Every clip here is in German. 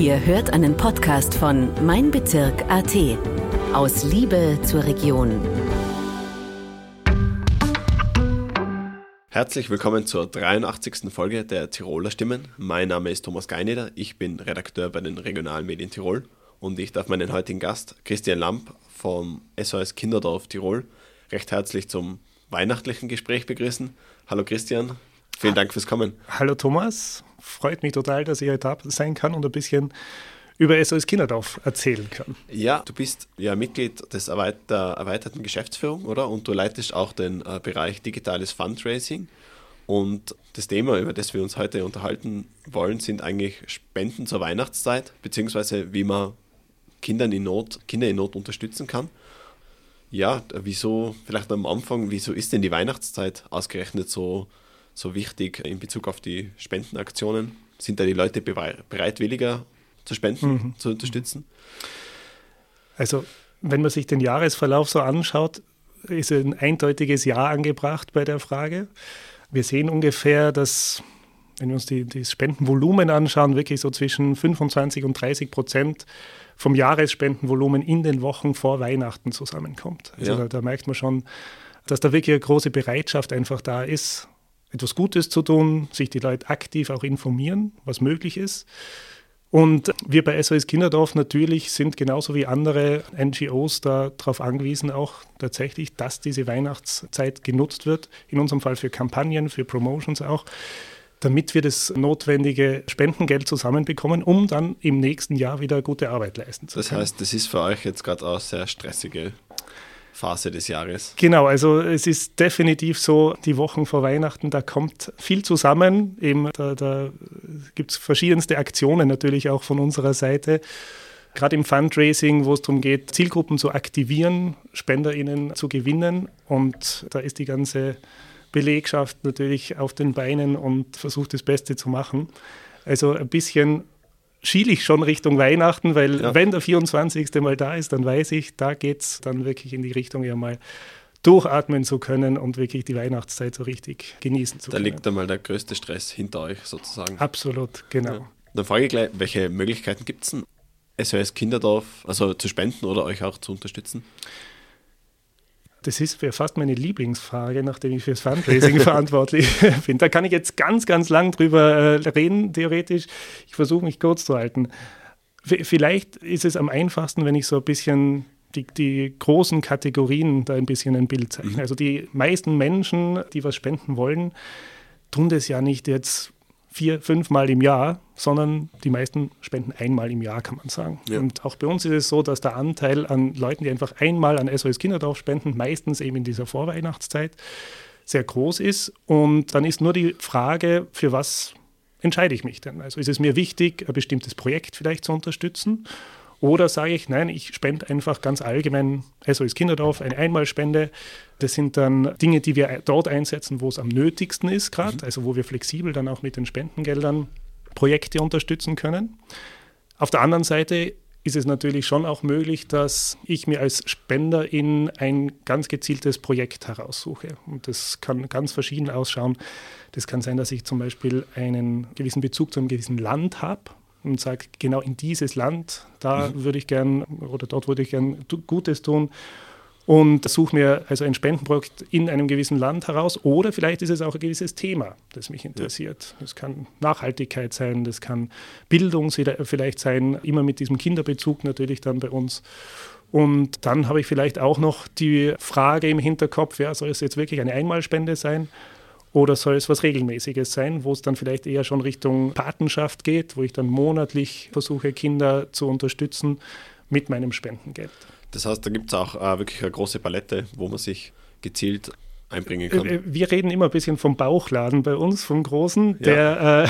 Ihr hört einen Podcast von Mein Bezirk AT. Aus Liebe zur Region. Herzlich willkommen zur 83. Folge der Tiroler Stimmen. Mein Name ist Thomas Geineder, ich bin Redakteur bei den Regionalmedien Tirol und ich darf meinen heutigen Gast Christian Lamp vom SOS Kinderdorf Tirol recht herzlich zum weihnachtlichen Gespräch begrüßen. Hallo Christian, vielen Dank fürs Kommen. Hallo Thomas, freut mich total, dass ich heute da sein kann und ein bisschen über SOS Kinderdorf erzählen kann. Ja, du bist ja Mitglied des Erweiter der erweiterten Geschäftsführung, oder? Und du leitest auch den äh, Bereich digitales Fundraising. Und das Thema, über das wir uns heute unterhalten wollen, sind eigentlich Spenden zur Weihnachtszeit, beziehungsweise wie man Kindern in Not, Kinder in Not unterstützen kann. Ja, wieso, vielleicht am Anfang, wieso ist denn die Weihnachtszeit ausgerechnet so, so wichtig in Bezug auf die Spendenaktionen? Sind da die Leute bereitwilliger zu spenden, mhm. zu unterstützen? Also, wenn man sich den Jahresverlauf so anschaut, ist ein eindeutiges Ja angebracht bei der Frage. Wir sehen ungefähr, dass, wenn wir uns die, das Spendenvolumen anschauen, wirklich so zwischen 25 und 30 Prozent vom Jahresspendenvolumen in den Wochen vor Weihnachten zusammenkommt. Also ja. da, da merkt man schon, dass da wirklich eine große Bereitschaft einfach da ist, etwas Gutes zu tun, sich die Leute aktiv auch informieren, was möglich ist. Und wir bei SOS Kinderdorf natürlich sind genauso wie andere NGOs darauf angewiesen, auch tatsächlich, dass diese Weihnachtszeit genutzt wird. In unserem Fall für Kampagnen, für Promotions auch, damit wir das notwendige Spendengeld zusammenbekommen, um dann im nächsten Jahr wieder gute Arbeit leisten zu können. Das heißt, das ist für euch jetzt gerade auch sehr stressige Phase des Jahres. Genau, also es ist definitiv so, die Wochen vor Weihnachten, da kommt viel zusammen. Eben, da, da gibt es verschiedenste Aktionen natürlich auch von unserer Seite. Gerade im Fundraising, wo es darum geht, Zielgruppen zu aktivieren, SpenderInnen zu gewinnen. Und da ist die ganze Belegschaft natürlich auf den Beinen und versucht das Beste zu machen. Also ein bisschen schiele ich schon Richtung Weihnachten, weil ja. wenn der 24. mal da ist, dann weiß ich, da geht es dann wirklich in die Richtung ja mal durchatmen zu können und wirklich die Weihnachtszeit so richtig genießen zu da können. Da liegt einmal der größte Stress hinter euch sozusagen. Absolut, genau. Ja. Dann frage ich gleich, welche Möglichkeiten gibt es denn, SOS Kinderdorf, also zu spenden oder euch auch zu unterstützen? Das ist fast meine Lieblingsfrage, nachdem ich fürs Fundraising verantwortlich bin. Da kann ich jetzt ganz, ganz lang drüber äh, reden, theoretisch. Ich versuche mich kurz zu halten. Vielleicht ist es am einfachsten, wenn ich so ein bisschen die, die großen Kategorien da ein bisschen ein Bild zeichne. Mhm. Also die meisten Menschen, die was spenden wollen, tun das ja nicht jetzt vier, fünfmal im Jahr, sondern die meisten spenden einmal im Jahr, kann man sagen. Ja. Und auch bei uns ist es so, dass der Anteil an Leuten, die einfach einmal an SOS Kinderdorf spenden, meistens eben in dieser Vorweihnachtszeit, sehr groß ist. Und dann ist nur die Frage, für was entscheide ich mich denn? Also ist es mir wichtig, ein bestimmtes Projekt vielleicht zu unterstützen? Oder sage ich, nein, ich spende einfach ganz allgemein SOS Kinderdorf, eine Einmalspende. Das sind dann Dinge, die wir dort einsetzen, wo es am nötigsten ist, gerade, mhm. also wo wir flexibel dann auch mit den Spendengeldern Projekte unterstützen können. Auf der anderen Seite ist es natürlich schon auch möglich, dass ich mir als Spenderin ein ganz gezieltes Projekt heraussuche. Und das kann ganz verschieden ausschauen. Das kann sein, dass ich zum Beispiel einen gewissen Bezug zu einem gewissen Land habe und sage, genau in dieses Land, da mhm. würde ich gern oder dort würde ich gern Gutes tun und suche mir also ein Spendenprojekt in einem gewissen Land heraus oder vielleicht ist es auch ein gewisses Thema, das mich interessiert. Das kann Nachhaltigkeit sein, das kann Bildung vielleicht sein, immer mit diesem Kinderbezug natürlich dann bei uns. Und dann habe ich vielleicht auch noch die Frage im Hinterkopf, ja, soll es jetzt wirklich eine Einmalspende sein? Oder soll es was Regelmäßiges sein, wo es dann vielleicht eher schon Richtung Patenschaft geht, wo ich dann monatlich versuche, Kinder zu unterstützen mit meinem Spendengeld? Das heißt, da gibt es auch äh, wirklich eine große Palette, wo man sich gezielt einbringen kann. Äh, wir reden immer ein bisschen vom Bauchladen bei uns, vom Großen, der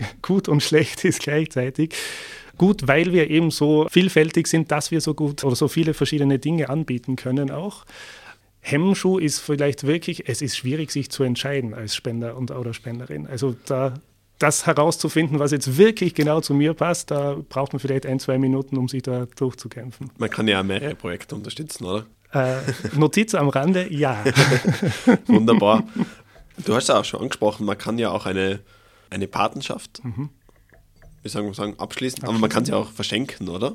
äh, gut und schlecht ist gleichzeitig. Gut, weil wir eben so vielfältig sind, dass wir so gut oder so viele verschiedene Dinge anbieten können auch. Hemmschuh ist vielleicht wirklich, es ist schwierig, sich zu entscheiden als Spender und oder Spenderin. Also da das herauszufinden, was jetzt wirklich genau zu mir passt, da braucht man vielleicht ein, zwei Minuten, um sich da durchzukämpfen. Man kann ja mehrere Projekte unterstützen, oder? Äh, Notiz am Rande, ja. Wunderbar. Du hast ja auch schon angesprochen, man kann ja auch eine, eine Patenschaft mhm. Wie sagen wir sagen, abschließen, aber man kann sie auch verschenken, oder?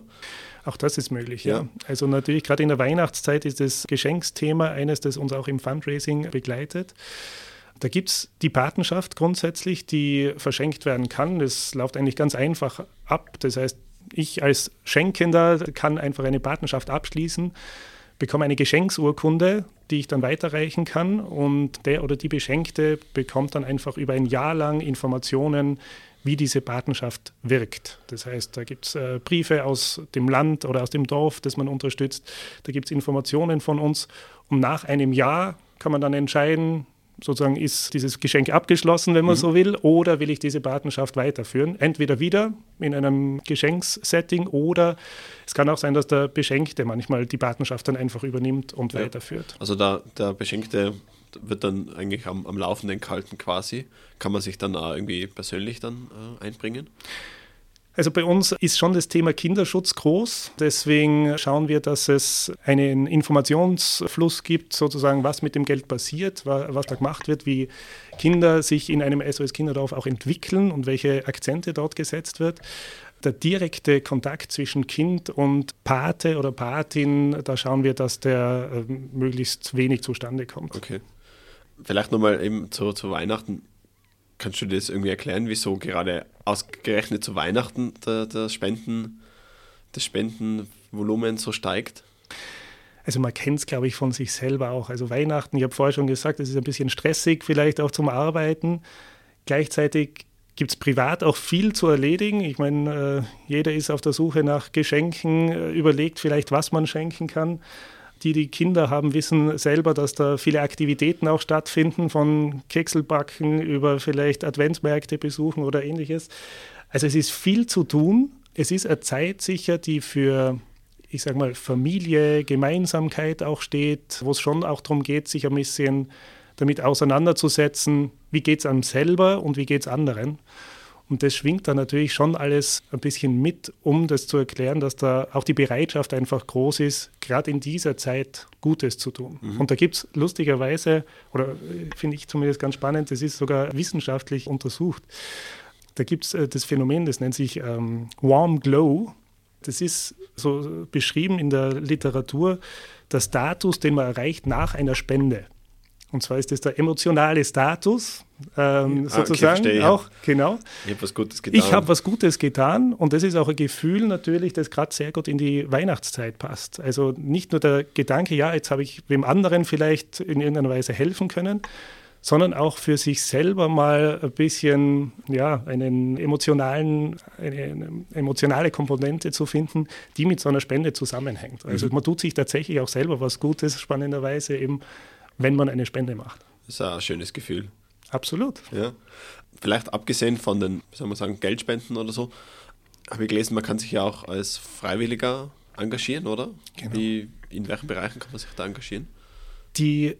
Auch das ist möglich, ja. ja. Also natürlich gerade in der Weihnachtszeit ist das Geschenksthema eines, das uns auch im Fundraising begleitet. Da gibt es die Patenschaft grundsätzlich, die verschenkt werden kann. Das läuft eigentlich ganz einfach ab. Das heißt, ich als Schenkender kann einfach eine Patenschaft abschließen, bekomme eine Geschenksurkunde, die ich dann weiterreichen kann und der oder die Beschenkte bekommt dann einfach über ein Jahr lang Informationen, wie diese Patenschaft wirkt. Das heißt, da gibt es äh, Briefe aus dem Land oder aus dem Dorf, das man unterstützt. Da gibt es Informationen von uns. Und nach einem Jahr kann man dann entscheiden, sozusagen ist dieses Geschenk abgeschlossen, wenn man mhm. so will, oder will ich diese Patenschaft weiterführen? Entweder wieder in einem Geschenkssetting oder es kann auch sein, dass der Beschenkte manchmal die Patenschaft dann einfach übernimmt und ja. weiterführt. Also da, der Beschenkte wird dann eigentlich am, am Laufenden gehalten quasi. Kann man sich dann auch irgendwie persönlich dann äh, einbringen? Also bei uns ist schon das Thema Kinderschutz groß. Deswegen schauen wir, dass es einen Informationsfluss gibt, sozusagen, was mit dem Geld passiert, was da gemacht wird, wie Kinder sich in einem SOS Kinderdorf auch entwickeln und welche Akzente dort gesetzt wird. Der direkte Kontakt zwischen Kind und Pate oder Patin, da schauen wir, dass der äh, möglichst wenig zustande kommt. Okay. Vielleicht nochmal eben zu, zu Weihnachten. Kannst du dir das irgendwie erklären, wieso gerade ausgerechnet zu Weihnachten der, der Spenden, das Spendenvolumen so steigt? Also man kennt es, glaube ich, von sich selber auch. Also Weihnachten, ich habe vorher schon gesagt, es ist ein bisschen stressig, vielleicht auch zum Arbeiten. Gleichzeitig gibt es privat auch viel zu erledigen. Ich meine, äh, jeder ist auf der Suche nach Geschenken, äh, überlegt vielleicht, was man schenken kann die die Kinder haben, wissen selber, dass da viele Aktivitäten auch stattfinden, von Kekselbacken über vielleicht Adventsmärkte besuchen oder ähnliches. Also es ist viel zu tun. Es ist eine Zeit sicher, die für, ich sage mal, Familie, Gemeinsamkeit auch steht, wo es schon auch darum geht, sich ein bisschen damit auseinanderzusetzen, wie geht es einem selber und wie geht es anderen. Und das schwingt dann natürlich schon alles ein bisschen mit, um das zu erklären, dass da auch die Bereitschaft einfach groß ist, gerade in dieser Zeit Gutes zu tun. Mhm. Und da gibt es lustigerweise, oder äh, finde ich zumindest ganz spannend, das ist sogar wissenschaftlich untersucht. Da gibt es äh, das Phänomen, das nennt sich ähm, Warm Glow. Das ist so beschrieben in der Literatur, der Status, den man erreicht nach einer Spende. Und zwar ist das der emotionale Status, ähm, ah, sozusagen okay, auch, genau. Ich habe was Gutes getan. Ich habe was Gutes getan und das ist auch ein Gefühl natürlich, das gerade sehr gut in die Weihnachtszeit passt. Also nicht nur der Gedanke, ja, jetzt habe ich dem anderen vielleicht in irgendeiner Weise helfen können, sondern auch für sich selber mal ein bisschen ja, einen emotionalen, eine emotionale Komponente zu finden, die mit so einer Spende zusammenhängt. Also mhm. man tut sich tatsächlich auch selber was Gutes, spannenderweise eben wenn man eine Spende macht. Das ist ein schönes Gefühl. Absolut. Ja. Vielleicht abgesehen von den, wie soll man sagen, Geldspenden oder so, habe ich gelesen, man kann sich ja auch als Freiwilliger engagieren, oder? Genau. Wie, in welchen Bereichen kann man sich da engagieren? Die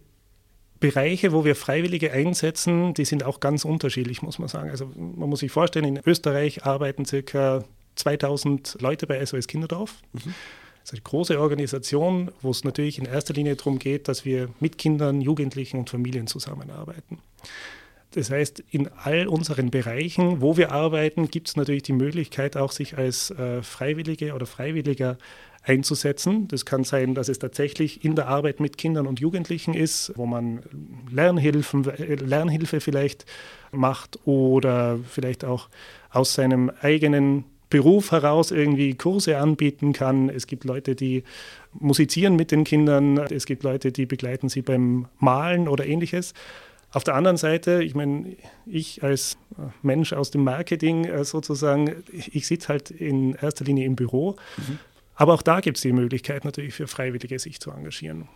Bereiche, wo wir Freiwillige einsetzen, die sind auch ganz unterschiedlich, muss man sagen. Also man muss sich vorstellen, in Österreich arbeiten circa 2000 Leute bei SOS Kinderdorf. Mhm. Das ist eine große Organisation, wo es natürlich in erster Linie darum geht, dass wir mit Kindern, Jugendlichen und Familien zusammenarbeiten. Das heißt, in all unseren Bereichen, wo wir arbeiten, gibt es natürlich die Möglichkeit, auch sich als äh, Freiwillige oder Freiwilliger einzusetzen. Das kann sein, dass es tatsächlich in der Arbeit mit Kindern und Jugendlichen ist, wo man Lernhilfen, äh, Lernhilfe vielleicht macht oder vielleicht auch aus seinem eigenen Beruf heraus irgendwie Kurse anbieten kann. Es gibt Leute, die musizieren mit den Kindern. Es gibt Leute, die begleiten sie beim Malen oder ähnliches. Auf der anderen Seite, ich meine, ich als Mensch aus dem Marketing äh, sozusagen, ich sitze halt in erster Linie im Büro. Mhm. Aber auch da gibt es die Möglichkeit natürlich für Freiwillige, sich zu engagieren.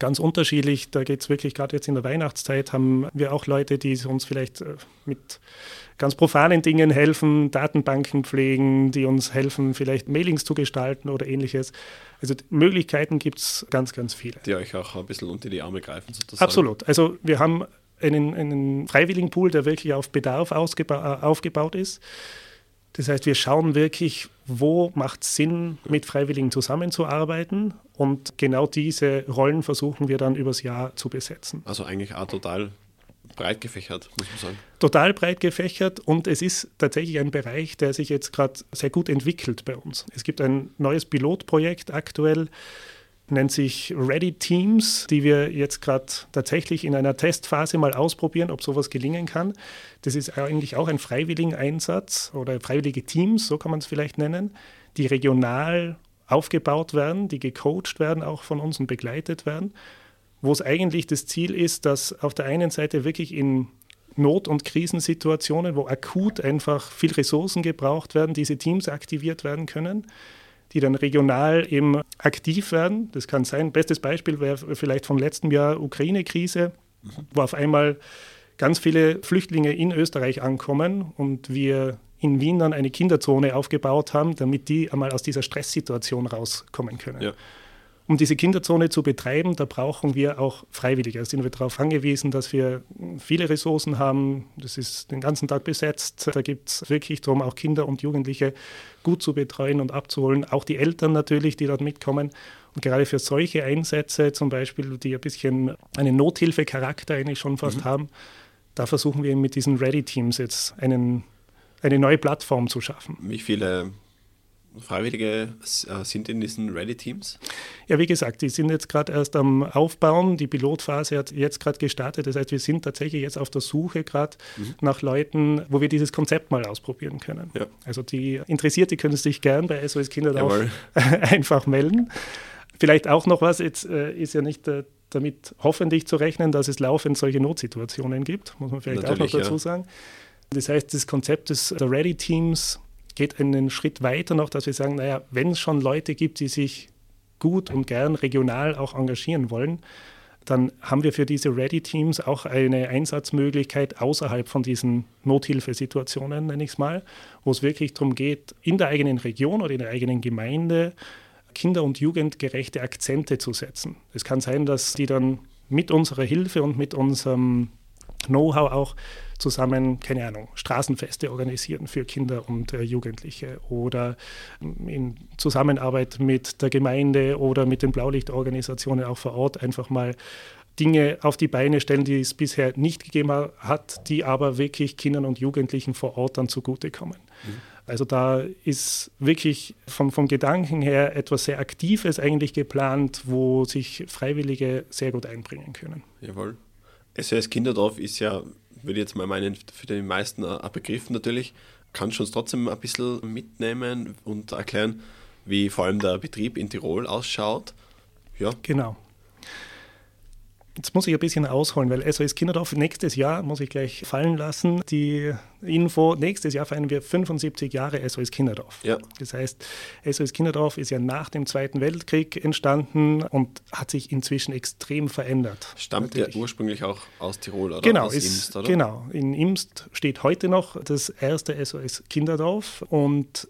Ganz unterschiedlich, da geht es wirklich, gerade jetzt in der Weihnachtszeit, haben wir auch Leute, die uns vielleicht äh, mit ganz profanen Dingen helfen, Datenbanken pflegen, die uns helfen, vielleicht Mailings zu gestalten oder ähnliches. Also Möglichkeiten gibt es ganz, ganz viele. Die euch auch ein bisschen unter die Arme greifen sozusagen. Absolut. Also wir haben einen, einen Freiwilligenpool, der wirklich auf Bedarf ausgeba- aufgebaut ist. Das heißt, wir schauen wirklich, wo macht es Sinn, mit Freiwilligen zusammenzuarbeiten und genau diese Rollen versuchen wir dann übers Jahr zu besetzen. Also eigentlich auch total breit gefächert, muss man sagen. Total breit gefächert und es ist tatsächlich ein Bereich, der sich jetzt gerade sehr gut entwickelt bei uns. Es gibt ein neues Pilotprojekt aktuell, nennt sich Ready Teams, die wir jetzt gerade tatsächlich in einer Testphase mal ausprobieren, ob sowas gelingen kann. Das ist eigentlich auch ein freiwilliger Einsatz oder freiwillige Teams, so kann man es vielleicht nennen, die regional aufgebaut werden, die gecoacht werden, auch von uns und begleitet werden, wo es eigentlich das Ziel ist, dass auf der einen Seite wirklich in Not- und Krisensituationen, wo akut einfach viel Ressourcen gebraucht werden, diese Teams aktiviert werden können die dann regional eben aktiv werden. Das kann sein. Bestes Beispiel wäre vielleicht vom letzten Jahr Ukraine-Krise, wo auf einmal ganz viele Flüchtlinge in Österreich ankommen und wir in Wien dann eine Kinderzone aufgebaut haben, damit die einmal aus dieser Stresssituation rauskommen können. Ja. Um diese Kinderzone zu betreiben, da brauchen wir auch Freiwillige. Da sind wir darauf angewiesen, dass wir viele Ressourcen haben. Das ist den ganzen Tag besetzt. Da gibt es wirklich darum, auch Kinder und Jugendliche gut zu betreuen und abzuholen. Auch die Eltern natürlich, die dort mitkommen. Und gerade für solche Einsätze, zum Beispiel, die ein bisschen einen Nothilfecharakter eigentlich schon fast mhm. haben, da versuchen wir mit diesen Ready-Teams jetzt einen, eine neue Plattform zu schaffen. Wie viele Freiwillige äh, sind in diesen Ready-Teams? Ja, wie gesagt, die sind jetzt gerade erst am Aufbauen. Die Pilotphase hat jetzt gerade gestartet. Das heißt, wir sind tatsächlich jetzt auf der Suche gerade mhm. nach Leuten, wo wir dieses Konzept mal ausprobieren können. Ja. Also die Interessierte können sich gern bei SOS Kinderdorf einfach melden. Vielleicht auch noch was, jetzt äh, ist ja nicht äh, damit hoffentlich zu rechnen, dass es laufend solche Notsituationen gibt, muss man vielleicht Natürlich, auch noch dazu ja. sagen. Das heißt, das Konzept des Ready-Teams geht einen Schritt weiter noch, dass wir sagen, naja, wenn es schon Leute gibt, die sich gut und gern regional auch engagieren wollen, dann haben wir für diese Ready-Teams auch eine Einsatzmöglichkeit außerhalb von diesen Nothilfesituationen, nenne ich es mal, wo es wirklich darum geht, in der eigenen Region oder in der eigenen Gemeinde kinder- und jugendgerechte Akzente zu setzen. Es kann sein, dass die dann mit unserer Hilfe und mit unserem Know-how auch zusammen, keine Ahnung, Straßenfeste organisieren für Kinder und äh, Jugendliche oder in Zusammenarbeit mit der Gemeinde oder mit den Blaulichtorganisationen auch vor Ort einfach mal Dinge auf die Beine stellen, die es bisher nicht gegeben hat, die aber wirklich Kindern und Jugendlichen vor Ort dann zugutekommen. Mhm. Also da ist wirklich vom, vom Gedanken her etwas sehr Aktives eigentlich geplant, wo sich Freiwillige sehr gut einbringen können. Jawohl. SOS Kinderdorf ist ja, würde jetzt mal meinen, für die meisten ein Begriff natürlich. Kannst du uns trotzdem ein bisschen mitnehmen und erklären, wie vor allem der Betrieb in Tirol ausschaut? Ja. Genau. Jetzt muss ich ein bisschen ausholen, weil SOS Kinderdorf nächstes Jahr, muss ich gleich fallen lassen, die Info, nächstes Jahr feiern wir 75 Jahre SOS Kinderdorf. Ja. Das heißt, SOS Kinderdorf ist ja nach dem Zweiten Weltkrieg entstanden und hat sich inzwischen extrem verändert. Stammt ja ursprünglich auch aus Tirol oder genau, aus ist, Imst, oder? Genau, in Imst steht heute noch das erste SOS Kinderdorf und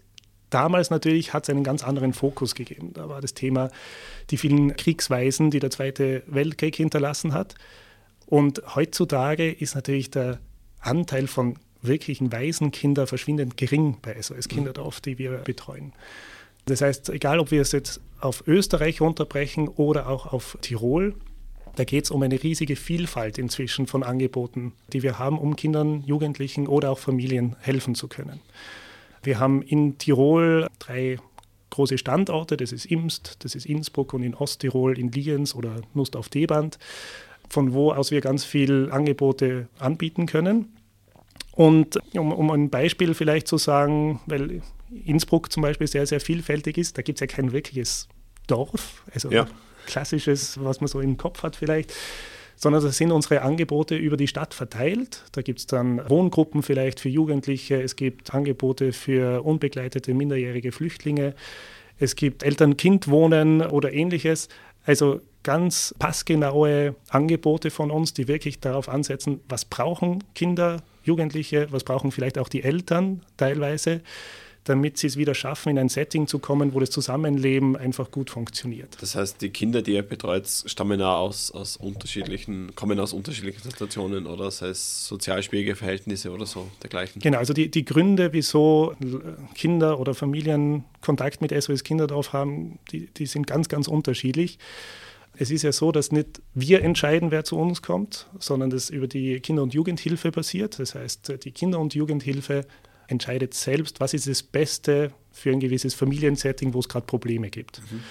damals natürlich hat es einen ganz anderen Fokus gegeben. Da war das Thema die vielen Kriegsweisen, die der Zweite Weltkrieg hinterlassen hat. Und heutzutage ist natürlich der Anteil von wirklichen Waisenkinder verschwindend gering bei SOS Kinderdorf, die wir betreuen. Das heißt, egal ob wir es jetzt auf Österreich runterbrechen oder auch auf Tirol, da geht es um eine riesige Vielfalt inzwischen von Angeboten, die wir haben, um Kindern, Jugendlichen oder auch Familien helfen zu können. Wir haben in Tirol drei große Standorte, das ist Imst, das ist Innsbruck und in Osttirol in Lienz oder Nust auf Deband, von wo aus wir ganz viele Angebote anbieten können. Und um, um ein Beispiel vielleicht zu sagen, weil Innsbruck zum Beispiel sehr, sehr vielfältig ist, da gibt es ja kein wirkliches Dorf, also ja. klassisches, was man so im Kopf hat vielleicht sondern das sind unsere Angebote über die Stadt verteilt. Da gibt es dann Wohngruppen vielleicht für Jugendliche, es gibt Angebote für unbegleitete minderjährige Flüchtlinge, es gibt Eltern-Kind-Wohnen oder ähnliches. Also ganz passgenaue Angebote von uns, die wirklich darauf ansetzen, was brauchen Kinder, Jugendliche, was brauchen vielleicht auch die Eltern teilweise damit sie es wieder schaffen, in ein Setting zu kommen, wo das Zusammenleben einfach gut funktioniert. Das heißt, die Kinder, die ihr betreut, stammen auch aus, aus unterschiedlichen, kommen aus unterschiedlichen Situationen oder sei es sozial schwierige Verhältnisse oder so dergleichen. Genau, also die, die Gründe, wieso Kinder oder Familien Kontakt mit SOS Kinderdorf haben, die, die sind ganz, ganz unterschiedlich. Es ist ja so, dass nicht wir entscheiden, wer zu uns kommt, sondern das über die Kinder- und Jugendhilfe passiert. Das heißt, die Kinder- und Jugendhilfe entscheidet selbst, was ist das Beste für ein gewisses Familiensetting, wo es gerade Probleme gibt. Mhm.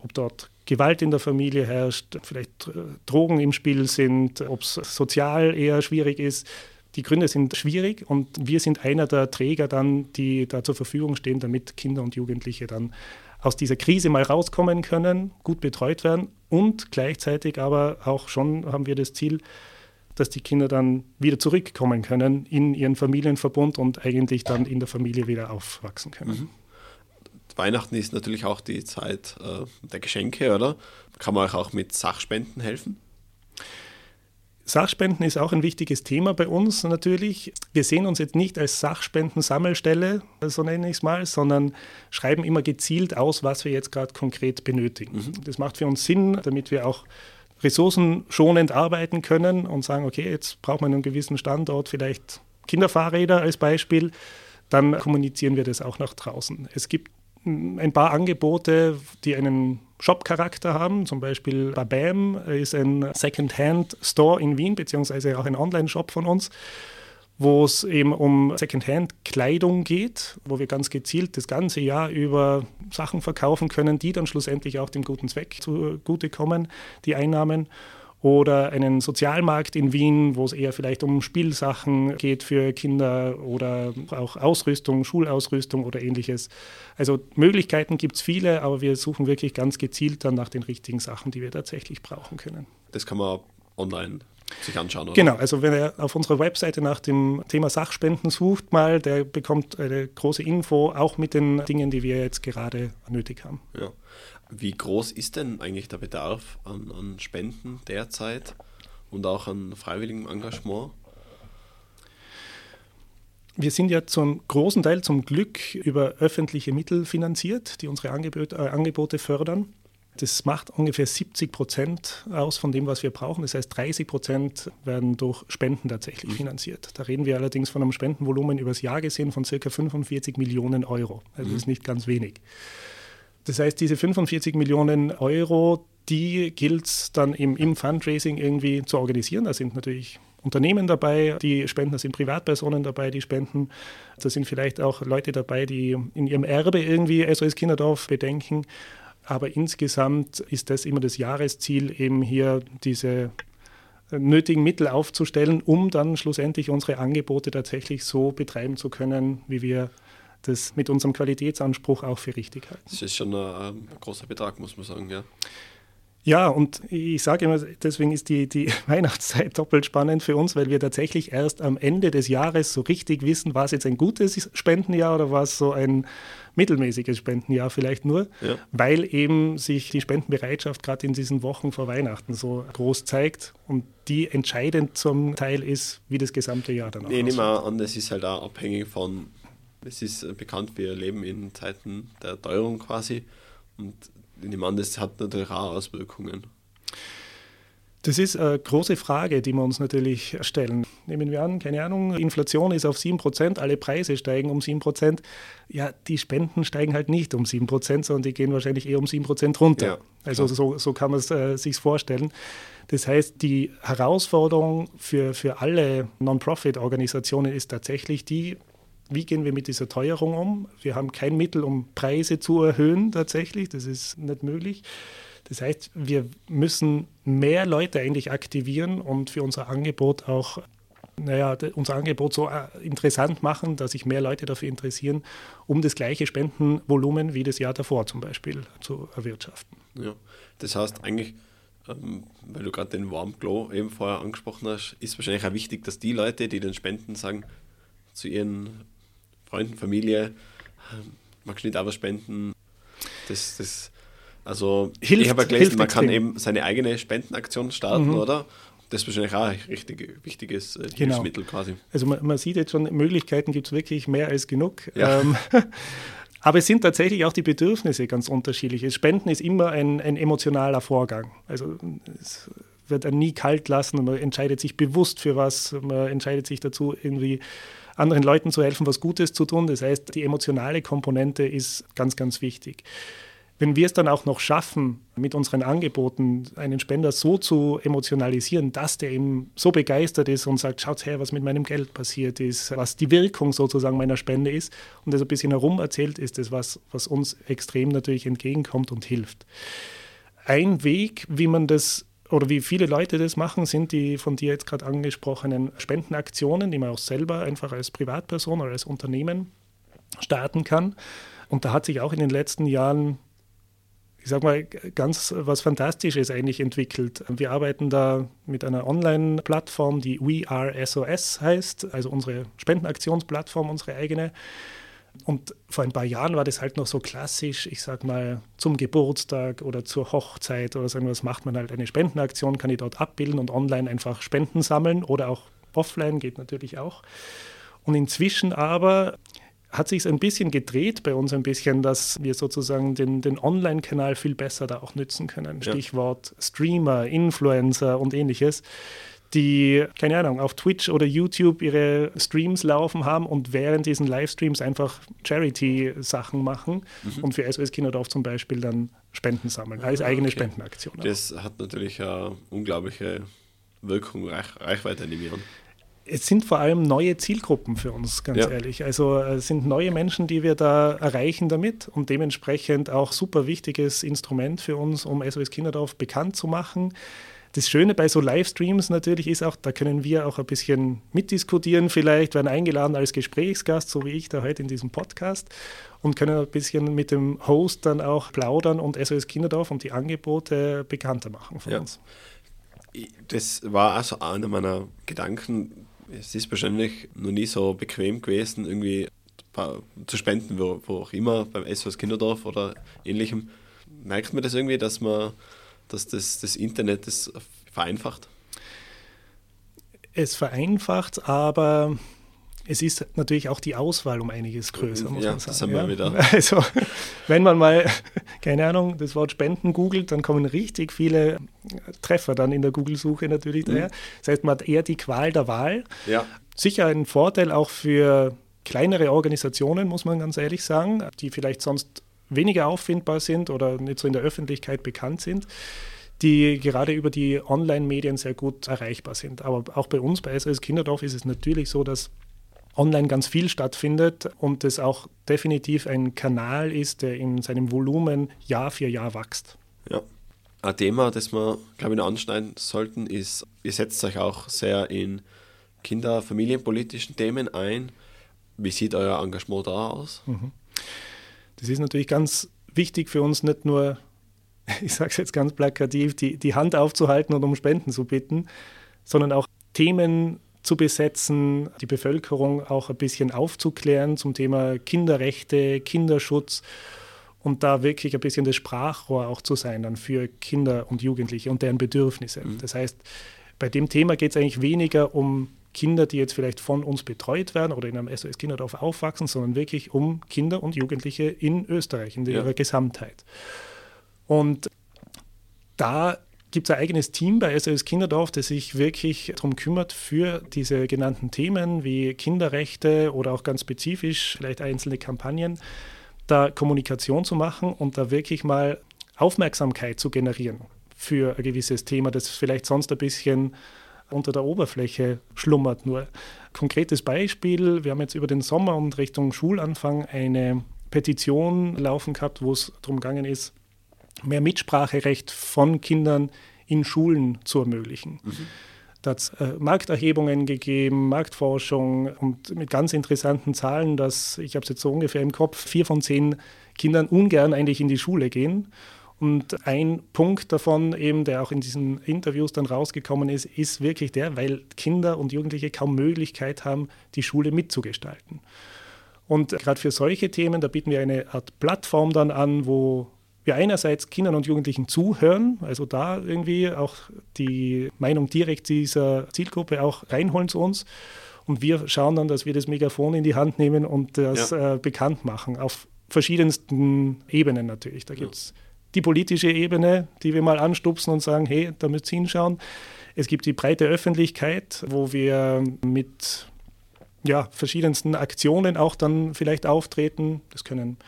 Ob dort Gewalt in der Familie herrscht, vielleicht Drogen im Spiel sind, ob es sozial eher schwierig ist. Die Gründe sind schwierig und wir sind einer der Träger dann, die da zur Verfügung stehen, damit Kinder und Jugendliche dann aus dieser Krise mal rauskommen können, gut betreut werden und gleichzeitig aber auch schon haben wir das Ziel, dass die Kinder dann wieder zurückkommen können in ihren Familienverbund und eigentlich dann in der Familie wieder aufwachsen können. Mhm. Weihnachten ist natürlich auch die Zeit äh, der Geschenke, oder? Kann man euch auch mit Sachspenden helfen? Sachspenden ist auch ein wichtiges Thema bei uns natürlich. Wir sehen uns jetzt nicht als Sachspendensammelstelle, so nenne ich es mal, sondern schreiben immer gezielt aus, was wir jetzt gerade konkret benötigen. Mhm. Das macht für uns Sinn, damit wir auch ressourcenschonend arbeiten können und sagen, okay, jetzt braucht man einen gewissen Standort, vielleicht Kinderfahrräder als Beispiel, dann kommunizieren wir das auch nach draußen. Es gibt ein paar Angebote, die einen Shop-Charakter haben. Zum Beispiel Babam ist ein Second-Hand-Store in Wien, beziehungsweise auch ein Online-Shop von uns, wo es eben um Second-Hand-Kleidung geht, wo wir ganz gezielt das ganze Jahr über Sachen verkaufen können, die dann schlussendlich auch dem guten Zweck zugutekommen, die Einnahmen oder einen Sozialmarkt in Wien, wo es eher vielleicht um Spielsachen geht für Kinder oder auch Ausrüstung, Schulausrüstung oder ähnliches. Also Möglichkeiten gibt es viele, aber wir suchen wirklich ganz gezielt dann nach den richtigen Sachen, die wir tatsächlich brauchen können. Das kann man online sich anschauen. Oder? Genau, also wenn er auf unserer Webseite nach dem Thema Sachspenden sucht, mal, der bekommt eine große Info, auch mit den Dingen, die wir jetzt gerade nötig haben. Ja. Wie groß ist denn eigentlich der Bedarf an, an Spenden derzeit und auch an freiwilligem Engagement? Wir sind ja zum großen Teil zum Glück über öffentliche Mittel finanziert, die unsere Angebote, äh, Angebote fördern. Das macht ungefähr 70 Prozent aus von dem, was wir brauchen. Das heißt, 30 Prozent werden durch Spenden tatsächlich mhm. finanziert. Da reden wir allerdings von einem Spendenvolumen übers Jahr gesehen von ca. 45 Millionen Euro. Also das ist nicht ganz wenig. Das heißt, diese 45 Millionen Euro, die gilt es dann im, im Fundraising irgendwie zu organisieren. Da sind natürlich Unternehmen dabei, die spenden, da sind Privatpersonen dabei, die spenden. Da sind vielleicht auch Leute dabei, die in ihrem Erbe irgendwie SOS Kinderdorf bedenken. Aber insgesamt ist das immer das Jahresziel, eben hier diese nötigen Mittel aufzustellen, um dann schlussendlich unsere Angebote tatsächlich so betreiben zu können, wie wir das mit unserem Qualitätsanspruch auch für richtig halten. Das ist schon ein, ein großer Betrag, muss man sagen, ja. Ja, und ich sage immer, deswegen ist die, die Weihnachtszeit doppelt spannend für uns, weil wir tatsächlich erst am Ende des Jahres so richtig wissen, war es jetzt ein gutes Spendenjahr oder war es so ein mittelmäßiges Spendenjahr vielleicht nur, ja. weil eben sich die Spendenbereitschaft gerade in diesen Wochen vor Weihnachten so groß zeigt und die entscheidend zum Teil ist, wie das gesamte Jahr dann auch Ich nehme an, das ist halt auch abhängig von es ist äh, bekannt, wir leben in Zeiten der Teuerung quasi und ich nehme an, das hat natürlich auch Auswirkungen. Das ist eine große Frage, die wir uns natürlich stellen. Nehmen wir an, keine Ahnung, Inflation ist auf 7%, alle Preise steigen um 7%. Ja, die Spenden steigen halt nicht um 7%, sondern die gehen wahrscheinlich eher um 7% runter. Ja, also so, so kann man es äh, sich vorstellen. Das heißt, die Herausforderung für, für alle Non-Profit-Organisationen ist tatsächlich die, wie gehen wir mit dieser Teuerung um? Wir haben kein Mittel, um Preise zu erhöhen tatsächlich. Das ist nicht möglich. Das heißt, wir müssen mehr Leute eigentlich aktivieren und für unser Angebot auch naja, unser Angebot so äh, interessant machen, dass sich mehr Leute dafür interessieren, um das gleiche Spendenvolumen wie das Jahr davor zum Beispiel zu erwirtschaften. Ja, das heißt eigentlich, ähm, weil du gerade den Warm Glow eben vorher angesprochen hast, ist wahrscheinlich auch wichtig, dass die Leute, die den Spenden sagen, zu ihren Freunden, Familie, ähm, magst du nicht auch was spenden? Das, das, also hilft, ich habe ja gelesen, man kann eben seine eigene Spendenaktion starten, mhm. oder? Das ist wahrscheinlich auch ein richtig wichtiges äh, genau. Hilfsmittel quasi. Also man, man, sieht jetzt schon, Möglichkeiten gibt es wirklich mehr als genug. Ja. Ähm, aber es sind tatsächlich auch die Bedürfnisse ganz unterschiedlich. Spenden ist immer ein, ein emotionaler Vorgang. Also es wird einen nie kalt lassen und man entscheidet sich bewusst für was, man entscheidet sich dazu irgendwie anderen Leuten zu helfen, was Gutes zu tun. Das heißt, die emotionale Komponente ist ganz, ganz wichtig. Wenn wir es dann auch noch schaffen, mit unseren Angeboten einen Spender so zu emotionalisieren, dass der eben so begeistert ist und sagt, schaut her, was mit meinem Geld passiert ist, was die Wirkung sozusagen meiner Spende ist und das ein bisschen herum erzählt, ist das was, was uns extrem natürlich entgegenkommt und hilft. Ein Weg, wie man das oder wie viele Leute das machen, sind die von dir jetzt gerade angesprochenen Spendenaktionen, die man auch selber einfach als Privatperson oder als Unternehmen starten kann. Und da hat sich auch in den letzten Jahren ich sag mal, ganz was Fantastisches eigentlich entwickelt. Wir arbeiten da mit einer Online-Plattform, die We Are SOS heißt, also unsere Spendenaktionsplattform, unsere eigene. Und vor ein paar Jahren war das halt noch so klassisch, ich sag mal, zum Geburtstag oder zur Hochzeit oder so etwas macht man halt eine Spendenaktion, kann die dort abbilden und online einfach Spenden sammeln oder auch offline geht natürlich auch. Und inzwischen aber hat sich ein bisschen gedreht bei uns ein bisschen, dass wir sozusagen den, den Online-Kanal viel besser da auch nützen können. Ja. Stichwort Streamer, Influencer und ähnliches die, keine Ahnung, auf Twitch oder YouTube ihre Streams laufen haben und während diesen Livestreams einfach Charity-Sachen machen mhm. und für SOS Kinderdorf zum Beispiel dann Spenden sammeln, als ah, eigene okay. Spendenaktion. Das hat natürlich eine unglaubliche Wirkung, Reich, Reichweite, nehme ich an es sind vor allem neue Zielgruppen für uns, ganz ja. ehrlich. Also es sind neue Menschen, die wir da erreichen damit und dementsprechend auch super wichtiges Instrument für uns, um SOS Kinderdorf bekannt zu machen. Das Schöne bei so Livestreams natürlich ist auch, da können wir auch ein bisschen mitdiskutieren, vielleicht werden eingeladen als Gesprächsgast, so wie ich da heute in diesem Podcast und können ein bisschen mit dem Host dann auch plaudern und SOS Kinderdorf und die Angebote bekannter machen von ja. uns. Das war also einer meiner Gedanken, es ist wahrscheinlich noch nie so bequem gewesen, irgendwie zu spenden, wo, wo auch immer, beim SOS Kinderdorf oder ähnlichem. Merkt man das irgendwie, dass man, dass das, das Internet das vereinfacht? Es vereinfacht, aber es ist natürlich auch die Auswahl um einiges größer, muss ja, man sagen. Das haben wir ja. wieder. Also, wenn man mal, keine Ahnung, das Wort Spenden googelt, dann kommen richtig viele Treffer dann in der Google-Suche natürlich daher. Mhm. Das heißt, man hat eher die Qual der Wahl. Ja. Sicher ein Vorteil auch für kleinere Organisationen, muss man ganz ehrlich sagen, die vielleicht sonst weniger auffindbar sind oder nicht so in der Öffentlichkeit bekannt sind die gerade über die Online-Medien sehr gut erreichbar sind. Aber auch bei uns bei SOS Kinderdorf ist es natürlich so, dass online ganz viel stattfindet und es auch definitiv ein Kanal ist, der in seinem Volumen Jahr für Jahr wächst. Ja. Ein Thema, das wir, glaube ich, noch anschneiden sollten, ist, ihr setzt euch auch sehr in kinder-, familienpolitischen Themen ein. Wie sieht euer Engagement da aus? Mhm. Das ist natürlich ganz wichtig für uns, nicht nur, ich sage es jetzt ganz plakativ, die, die Hand aufzuhalten und um Spenden zu bitten, sondern auch Themen zu besetzen, die Bevölkerung auch ein bisschen aufzuklären zum Thema Kinderrechte, Kinderschutz und da wirklich ein bisschen das Sprachrohr auch zu sein dann für Kinder und Jugendliche und deren Bedürfnisse. Mhm. Das heißt, bei dem Thema geht es eigentlich weniger um Kinder, die jetzt vielleicht von uns betreut werden oder in einem SOS Kinderdorf aufwachsen, sondern wirklich um Kinder und Jugendliche in Österreich, in ihrer ja. Gesamtheit. Und da gibt es ein eigenes Team bei SOS Kinderdorf, das sich wirklich darum kümmert, für diese genannten Themen wie Kinderrechte oder auch ganz spezifisch vielleicht einzelne Kampagnen, da Kommunikation zu machen und da wirklich mal Aufmerksamkeit zu generieren für ein gewisses Thema, das vielleicht sonst ein bisschen unter der Oberfläche schlummert. Nur konkretes Beispiel, wir haben jetzt über den Sommer und Richtung Schulanfang eine Petition laufen gehabt, wo es darum gegangen ist, mehr Mitspracherecht von Kindern in Schulen zu ermöglichen. Mhm. Da hat es äh, Markterhebungen gegeben, Marktforschung und mit ganz interessanten Zahlen, dass, ich habe es jetzt so ungefähr im Kopf, vier von zehn Kindern ungern eigentlich in die Schule gehen. Und ein Punkt davon, eben, der auch in diesen Interviews dann rausgekommen ist, ist wirklich der, weil Kinder und Jugendliche kaum Möglichkeit haben, die Schule mitzugestalten. Und gerade für solche Themen, da bieten wir eine Art Plattform dann an, wo wir einerseits Kindern und Jugendlichen zuhören, also da irgendwie auch die Meinung direkt dieser Zielgruppe auch reinholen zu uns. Und wir schauen dann, dass wir das Megafon in die Hand nehmen und das ja. äh, bekannt machen, auf verschiedensten Ebenen natürlich. Da gibt es ja. die politische Ebene, die wir mal anstupsen und sagen, hey, da müsst ihr hinschauen. Es gibt die breite Öffentlichkeit, wo wir mit ja, verschiedensten Aktionen auch dann vielleicht auftreten. Das können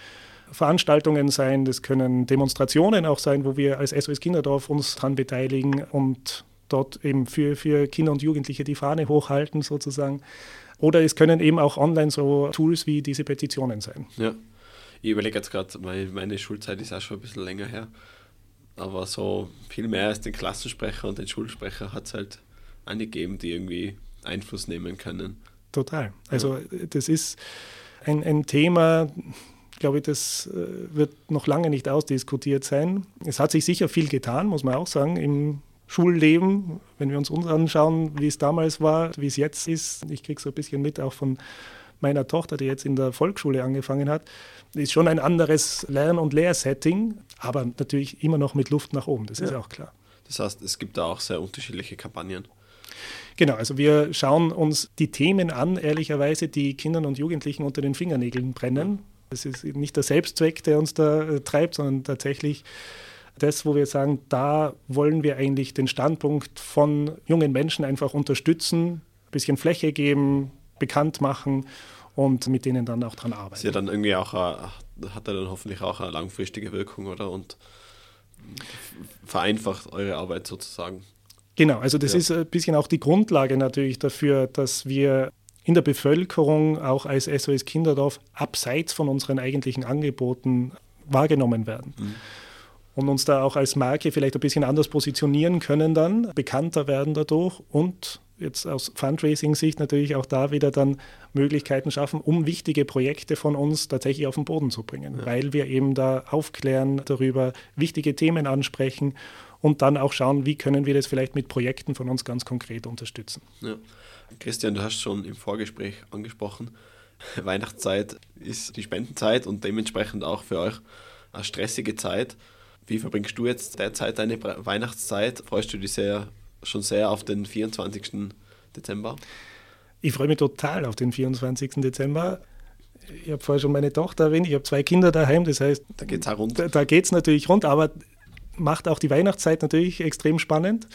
Veranstaltungen sein, das können Demonstrationen auch sein, wo wir als SOS Kinderdorf uns daran beteiligen und dort eben für, für Kinder und Jugendliche die Fahne hochhalten sozusagen. Oder es können eben auch online so Tools wie diese Petitionen sein. Ja, ich überlege jetzt gerade, meine, meine Schulzeit ist auch schon ein bisschen länger her. Aber so viel mehr als den Klassensprecher und den Schulsprecher hat es halt angegeben, die irgendwie Einfluss nehmen können. Total. Also ja. das ist ein, ein Thema, glaube ich, das äh, wird noch lange nicht ausdiskutiert sein. Es hat sich sicher viel getan, muss man auch sagen, im Schulleben, wenn wir uns uns anschauen, wie es damals war, wie es jetzt ist. Ich kriege so ein bisschen mit auch von meiner Tochter, die jetzt in der Volksschule angefangen hat, ist schon ein anderes Lern- und Lehrsetting, aber natürlich immer noch mit Luft nach oben, das ja. ist auch klar. Das heißt, es gibt da auch sehr unterschiedliche Kampagnen. Genau, also wir schauen uns die Themen an, ehrlicherweise, die Kindern und Jugendlichen unter den Fingernägeln brennen. Es ist nicht der Selbstzweck, der uns da äh, treibt, sondern tatsächlich das, wo wir sagen, da wollen wir eigentlich den Standpunkt von jungen Menschen einfach unterstützen, ein bisschen Fläche geben, bekannt machen und mit denen dann auch dran arbeiten. Ist ja dann irgendwie auch, hat er dann hoffentlich auch eine langfristige Wirkung, oder? Und vereinfacht eure Arbeit sozusagen. Genau, also das ja. ist ein bisschen auch die Grundlage natürlich dafür, dass wir in der Bevölkerung auch als SOS Kinderdorf abseits von unseren eigentlichen Angeboten wahrgenommen werden. Mhm. Und uns da auch als Marke vielleicht ein bisschen anders positionieren können dann, bekannter werden dadurch und jetzt aus Fundraising-Sicht natürlich auch da wieder dann Möglichkeiten schaffen, um wichtige Projekte von uns tatsächlich auf den Boden zu bringen, ja. weil wir eben da aufklären darüber, wichtige Themen ansprechen und dann auch schauen, wie können wir das vielleicht mit Projekten von uns ganz konkret unterstützen. Ja. Christian, du hast schon im Vorgespräch angesprochen, Weihnachtszeit ist die Spendenzeit und dementsprechend auch für euch eine stressige Zeit. Wie verbringst du jetzt derzeit deine Weihnachtszeit? Freust du dich sehr schon sehr auf den 24. Dezember? Ich freue mich total auf den 24. Dezember. Ich habe vorher schon meine Tochter erwähnt, ich habe zwei Kinder daheim, das heißt, da geht es. Da, da geht es natürlich rund, aber macht auch die Weihnachtszeit natürlich extrem spannend.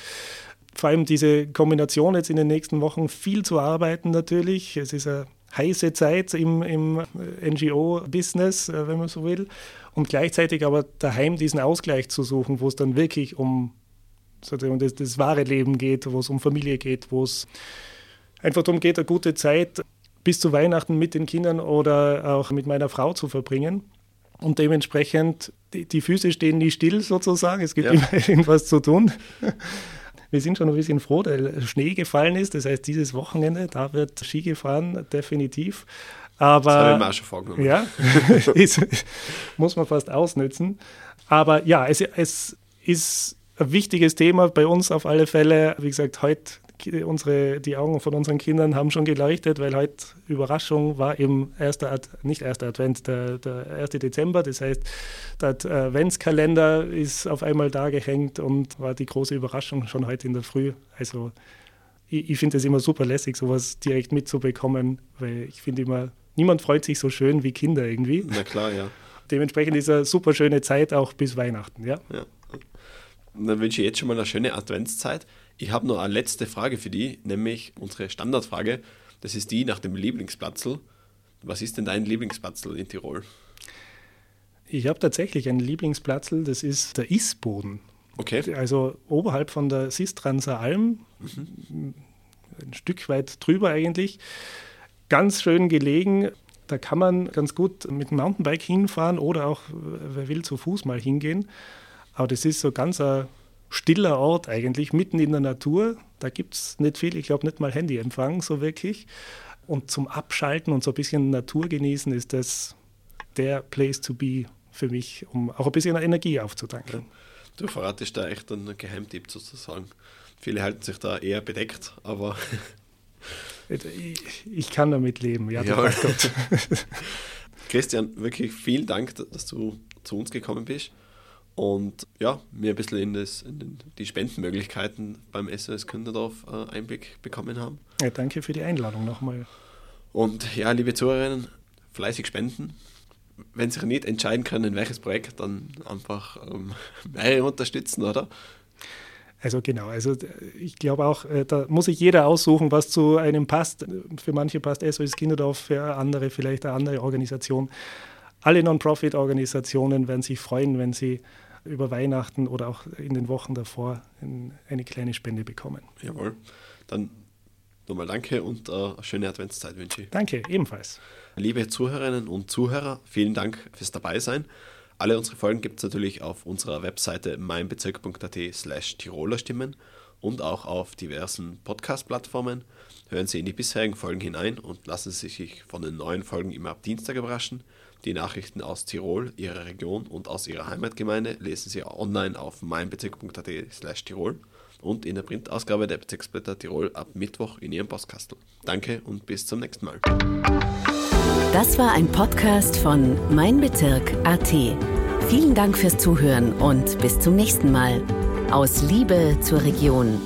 Vor allem diese Kombination jetzt in den nächsten Wochen viel zu arbeiten natürlich. Es ist eine heiße Zeit im, im NGO-Business, äh, wenn man so will. Und gleichzeitig aber daheim diesen Ausgleich zu suchen, wo es dann wirklich um um das, das wahre Leben geht, wo es um Familie geht, wo es einfach darum geht, eine gute Zeit bis zu Weihnachten mit den Kindern oder auch mit meiner Frau zu verbringen. Und dementsprechend, die, die Füße stehen nie still sozusagen, es gibt ja. immer irgendwas zu tun. Wir sind schon ein bisschen froh, weil Schnee gefallen ist. Das heißt, dieses Wochenende, da wird Ski gefahren, definitiv. Aber, das habe ich mir auch schon vorgenommen. Ja, ist, muss man fast ausnützen. Aber ja, es, es ist ein wichtiges Thema bei uns auf alle Fälle. Wie gesagt, heute unsere, die Augen von unseren Kindern haben schon geleuchtet, weil heute Überraschung war eben erster, Ad, nicht erster Advent, der, der 1. Dezember. Das heißt, der Adventskalender ist auf einmal da gehängt und war die große Überraschung schon heute in der Früh. Also ich, ich finde es immer super lässig, sowas direkt mitzubekommen, weil ich finde immer, niemand freut sich so schön wie Kinder irgendwie. Na klar, ja. Dementsprechend ist eine super schöne Zeit auch bis Weihnachten, ja. ja. Und dann wünsche ich jetzt schon mal eine schöne Adventszeit. Ich habe noch eine letzte Frage für die, nämlich unsere Standardfrage. Das ist die nach dem Lieblingsplatzel. Was ist denn dein Lieblingsplatzel in Tirol? Ich habe tatsächlich einen Lieblingsplatzel, das ist der Isboden. Okay. Also oberhalb von der Sistranser Alm, mhm. ein Stück weit drüber eigentlich. Ganz schön gelegen. Da kann man ganz gut mit dem Mountainbike hinfahren oder auch, wer will, zu Fuß mal hingehen. Aber das ist so ganz ein stiller Ort eigentlich, mitten in der Natur. Da gibt es nicht viel, ich glaube nicht mal Handyempfang so wirklich. Und zum Abschalten und so ein bisschen Natur genießen ist das der Place to be für mich, um auch ein bisschen Energie aufzutanken. Du verratest da echt einen Geheimtipp sozusagen. Viele halten sich da eher bedeckt, aber. ich, kann damit leben, ja, ja. Gott. Christian, wirklich vielen Dank, dass du zu uns gekommen bist und ja, mir ein bisschen in, das, in die Spendenmöglichkeiten beim SOS Künderdorf äh, Einblick bekommen haben. Ja, danke für die Einladung nochmal. Und ja, liebe Zuhörerinnen, fleißig spenden. Wenn Sie sich nicht entscheiden können, in welches Projekt, dann einfach ähm, mehrere unterstützen, oder? Also genau, also ich glaube auch, äh, da muss sich jeder aussuchen, was zu einem passt. Für manche passt SOS Kinderdorf, für andere vielleicht eine andere Organisation. Alle Non-Profit-Organisationen werden sich freuen, wenn sie über Weihnachten oder auch in den Wochen davor eine kleine Spende bekommen. Jawohl. Dann nochmal danke und äh, eine schöne Adventszeit wünsche ich. Danke, ebenfalls. Liebe Zuhörerinnen und Zuhörer, vielen Dank fürs Dabeisein. Alle unsere Folgen gibt es natürlich auf unserer Webseite meinbezirk.at slash Tirolerstimmen und auch auf diversen Podcast-Plattformen. Hören Sie in die bisherigen Folgen hinein und lassen Sie sich von den neuen Folgen immer ab Dienstag überraschen. Die Nachrichten aus Tirol, Ihrer Region und aus Ihrer Heimatgemeinde lesen Sie online auf meinbezirk.at slash Tirol und in der Printausgabe der Bezirksblätter Tirol ab Mittwoch in Ihrem Postkastel. Danke und bis zum nächsten Mal. Das war ein Podcast von Mein Bezirk AT. Vielen Dank fürs Zuhören und bis zum nächsten Mal. Aus Liebe zur Region.